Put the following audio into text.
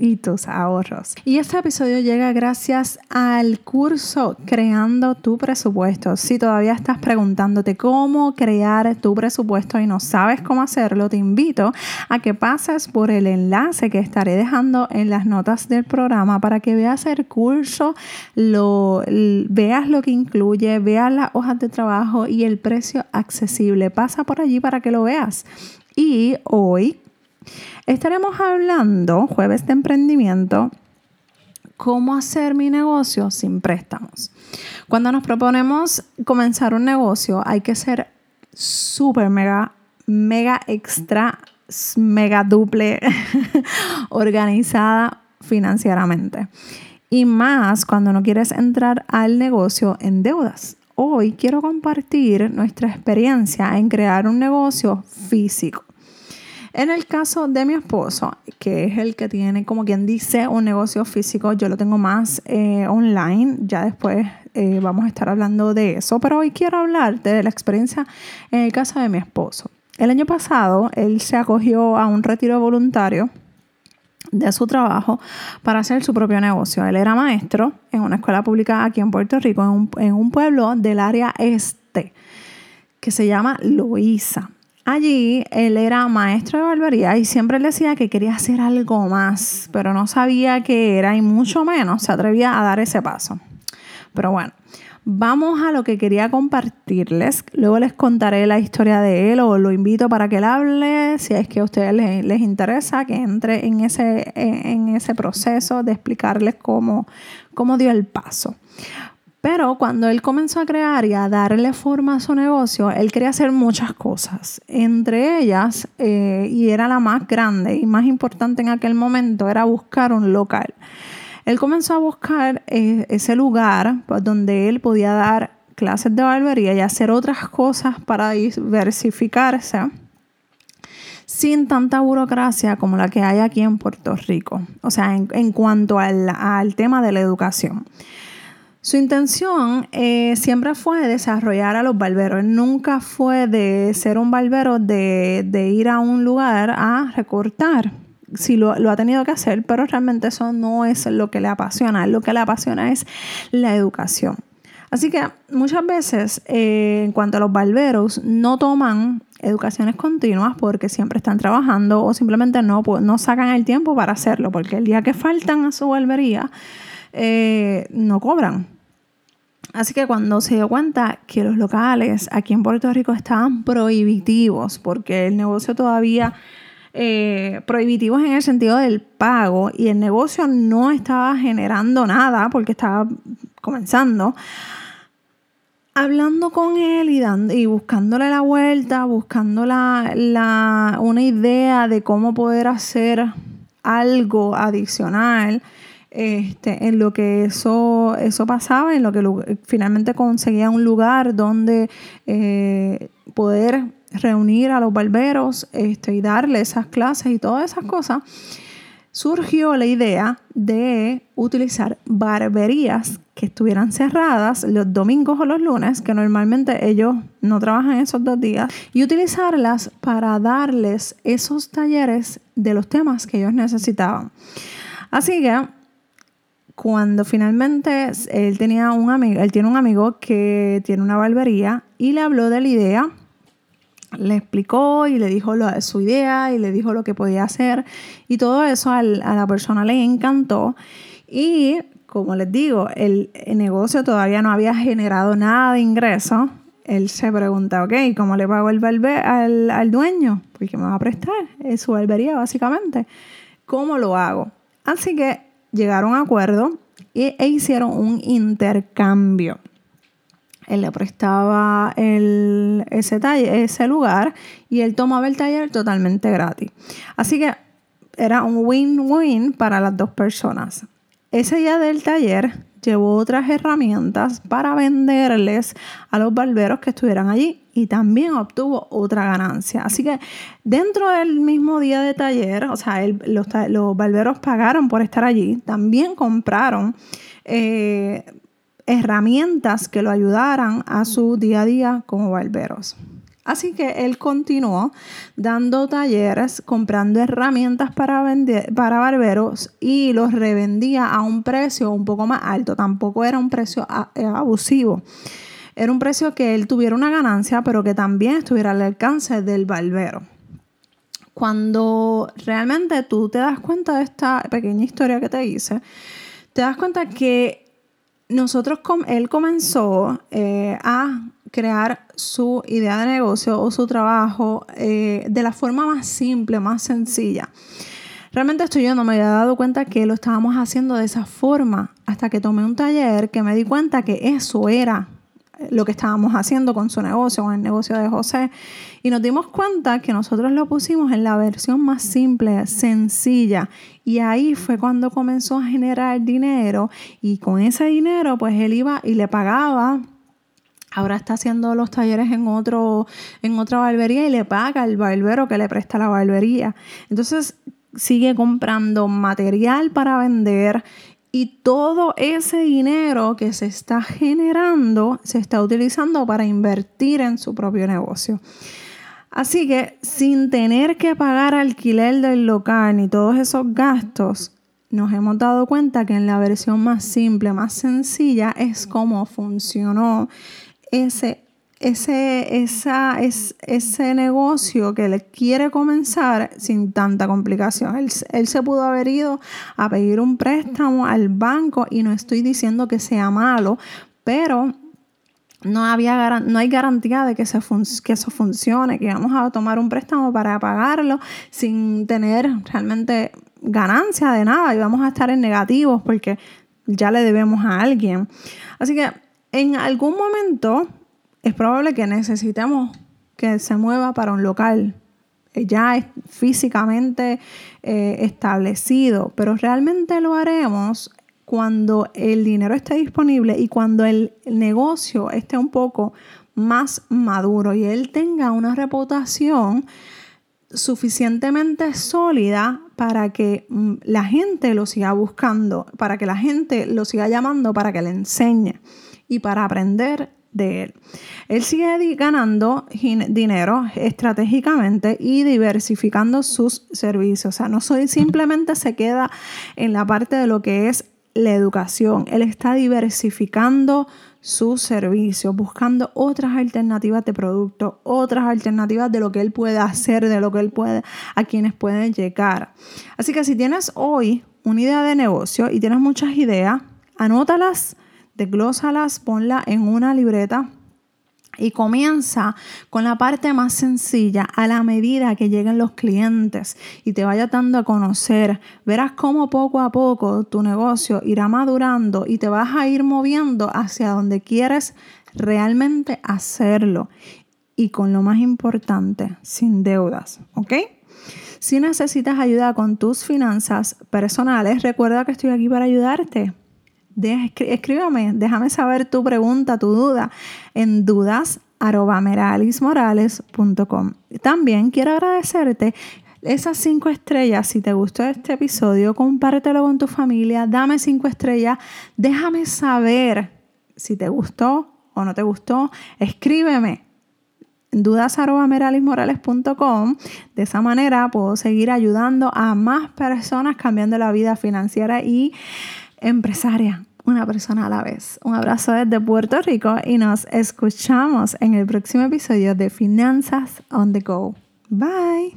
y tus ahorros. Y este episodio llega gracias al curso Creando tu presupuesto. Si todavía estás preguntándote cómo crear tu presupuesto y no sabes cómo hacerlo, te invito a que pases por el enlace que estaré dejando en las notas del programa para que veas el curso, lo, veas lo que incluye, veas las hojas de trabajo y el precio accesible. Pasa por allí para que lo veas. Y hoy Estaremos hablando, jueves de emprendimiento, cómo hacer mi negocio sin préstamos. Cuando nos proponemos comenzar un negocio, hay que ser súper mega, mega extra, mega duple organizada financieramente. Y más cuando no quieres entrar al negocio en deudas. Hoy quiero compartir nuestra experiencia en crear un negocio físico. En el caso de mi esposo, que es el que tiene, como quien dice, un negocio físico, yo lo tengo más eh, online, ya después eh, vamos a estar hablando de eso, pero hoy quiero hablarte de la experiencia en el caso de mi esposo. El año pasado, él se acogió a un retiro voluntario de su trabajo para hacer su propio negocio. Él era maestro en una escuela pública aquí en Puerto Rico, en un, pueblo del área este, que se llama Loíza. Allí él era maestro de barbería y siempre le decía que quería hacer algo más, pero no sabía qué era y mucho menos se atrevía a dar ese paso. Pero bueno, vamos a lo que quería compartirles. Luego les contaré la historia de él o lo invito para que él hable, si es que a ustedes les, interesa, que entre en ese, en ese proceso de explicarles cómo, cómo dio el paso. Pero cuando él comenzó a crear y a darle forma a su negocio, él quería hacer muchas cosas. Entre ellas, eh, y era la más grande y más importante en aquel momento, era buscar un local. Él comenzó a buscar eh, ese lugar pues, donde él podía dar clases de barbería y hacer otras cosas para diversificarse sin tanta burocracia como la que hay aquí en Puerto Rico. O sea, en, cuanto al tema de la educación. Su intención eh, siempre fue desarrollar a los barberos. Nunca fue de ser un barbero de, ir a un lugar a recortar. Sí, lo, ha tenido que hacer, pero realmente eso no es lo que le apasiona. Lo que le apasiona es la educación. Así que muchas veces, eh, en cuanto a los barberos, no toman educaciones continuas porque siempre están trabajando o simplemente no, no sacan el tiempo para hacerlo, porque el día que faltan a su barbería, eh, no cobran. Así que cuando se dio cuenta que los locales aquí en Puerto Rico estaban prohibitivos, porque el negocio todavía eh, prohibitivos en el sentido del pago y el negocio no estaba generando nada porque estaba comenzando. Hablando con él y, buscándole la vuelta, buscando la, una idea de cómo poder hacer algo adicional, este, en lo que eso, eso pasaba, en lo que finalmente conseguía un lugar donde eh, poder reunir a los barberos este, y darle esas clases y todas esas cosas, surgió la idea de utilizar barberías que estuvieran cerradas los domingos o los lunes, que normalmente ellos no trabajan esos dos días, y utilizarlas para darles esos talleres de los temas que ellos necesitaban. Así que cuando finalmente él tenía un amigo, él tiene un amigo que tiene una barbería y le habló de la idea, le explicó y le dijo su idea y le dijo lo que podía hacer y todo eso a la persona le encantó y como les digo, el, negocio todavía no había generado nada de ingreso. Él se pregunta, ok, ¿cómo le pago el al, al dueño? Porque me va a prestar, es su barbería básicamente. ¿Cómo lo hago? Así que llegaron a acuerdo e hicieron un intercambio. Él le prestaba el, ese, ese lugar y él tomaba el taller totalmente gratis. Así que era un win-win para las dos personas. Ese día del taller, llevó otras herramientas para venderles a los barberos que estuvieran allí y también obtuvo otra ganancia. Así que dentro del mismo día de taller, o sea, los, los, barberos pagaron por estar allí, también compraron eh, herramientas que lo ayudaran a su día a día como barberos. Así que él continuó dando talleres, comprando herramientas para, vender, para barberos y los revendía a un precio un poco más alto. Tampoco era un precio eh, abusivo. Era un precio que él tuviera una ganancia, pero que también estuviera al alcance del barbero. Cuando realmente tú te das cuenta de esta pequeña historia que te hice, te das cuenta que nosotros, él comenzó eh, a crear su idea de negocio o su trabajo eh, de la forma más simple, más sencilla. Realmente esto yo no me había dado cuenta que lo estábamos haciendo de esa forma hasta que tomé un taller que me di cuenta que eso era lo que estábamos haciendo con su negocio, con el negocio de José. Y nos dimos cuenta que nosotros lo pusimos en la versión más simple, sencilla. Y ahí fue cuando comenzó a generar dinero. Y con ese dinero, pues él iba y le pagaba Ahora está haciendo los talleres en, otro, en otra barbería y le paga al barbero que le presta la barbería. Entonces sigue comprando material para vender y todo ese dinero que se está generando se está utilizando para invertir en su propio negocio. Así que sin tener que pagar alquiler del local ni todos esos gastos, nos hemos dado cuenta que en la versión más simple, más sencilla, es como funcionó ese, ese, esa, es, ese negocio que le quiere comenzar sin tanta complicación. Él, él, se pudo haber ido a pedir un préstamo al banco y no estoy diciendo que sea malo, pero no, había, no hay garantía de que, se que eso funcione, que vamos a tomar un préstamo para pagarlo sin tener realmente ganancia de nada y vamos a estar en negativos porque ya le debemos a alguien. Así que en algún momento es probable que necesitemos que se mueva para un local. Eh, ya físicamente eh, establecido, pero realmente lo haremos cuando el dinero esté disponible y cuando el negocio esté un poco más maduro y él tenga una reputación suficientemente sólida para que mm, la gente lo siga buscando, para que la gente lo siga llamando, para que le enseñe y para aprender de él. Él sigue ganando dinero estratégicamente y diversificando sus servicios. O sea, no simplemente se queda en la parte de lo que es la educación. Él está diversificando sus servicios, buscando otras alternativas de producto, otras alternativas de lo que él puede hacer, de lo que él puede, a quienes pueden llegar. Así que si tienes hoy una idea de negocio y tienes muchas ideas, anótalas desglósalas, ponla en una libreta y comienza con la parte más sencilla a la medida que lleguen los clientes y te vaya dando a conocer. Verás cómo poco a poco tu negocio irá madurando y te vas a ir moviendo hacia donde quieres realmente hacerlo. Y con lo más importante, sin deudas, ¿ok? Si necesitas ayuda con tus finanzas personales, recuerda que estoy aquí para ayudarte escríbame, déjame saber tu pregunta, tu duda en dudas.meralismorales.com. También quiero agradecerte esas cinco estrellas. Si te gustó este episodio, compártelo con tu familia, dame cinco estrellas, déjame saber si te gustó o no te gustó. Escríbeme dudas.meralismorales.com. De esa manera puedo seguir ayudando a más personas cambiando la vida financiera y empresaria, una persona a la vez. Un abrazo desde Puerto Rico y nos escuchamos en el próximo episodio de Finanzas on the Go. Bye.